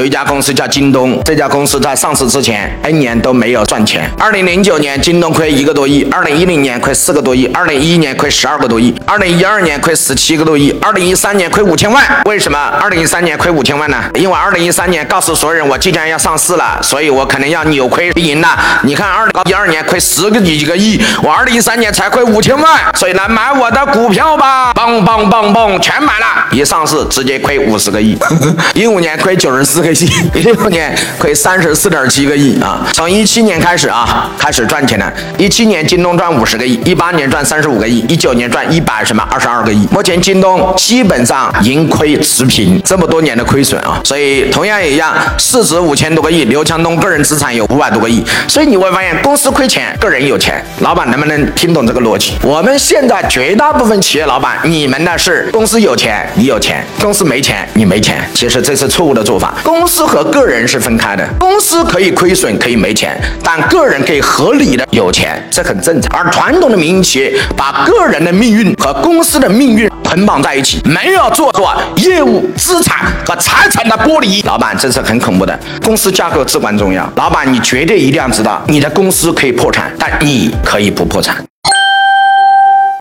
有一家公司叫京东，这家公司在上市之前 N 年都没有赚钱。二零零九年京东亏一个多亿，二零一零年亏四个多亿，二零一一年亏十二个多亿，二零一二年亏十七个多亿，二零一三年亏五千万。为什么二零一三年亏五千万呢？因为二零一三年告诉所有人我即将要上市了，所以我可能要扭亏为盈了。你看二零一二年亏十个几个亿，我二零一三年才亏五千万，所以来买我的股票吧，嘣嘣嘣嘣，全买了。一上市直接亏五十个亿，一五年亏九十四个亿，一六年亏三十四点七个亿啊！从一七年开始啊，开始赚钱了。一七年京东赚五十个亿，一八年赚三十五个亿，一九年赚一百什么二十二个亿。目前京东基本上盈亏持平，这么多年的亏损啊，所以同样也一样，市值五千多个亿，刘强东个人资产有五百多个亿，所以你会发现公司亏钱，个人有钱。老板能不能听懂这个逻辑？我们现在绝大部分企业老板，你们的是公司有钱。你有钱，公司没钱，你没钱。其实这是错误的做法。公公司和个人是分开的，公司可以亏损，可以没钱，但个人可以合理的有钱，这很正常。而传统的民营企业把个人的命运和公司的命运捆绑在一起，没有做做业务、资产和财产的剥离。老板，这是很恐怖的。公司架构至关重要。老板，你绝对一定要知道，你的公司可以破产，但你可以不破产。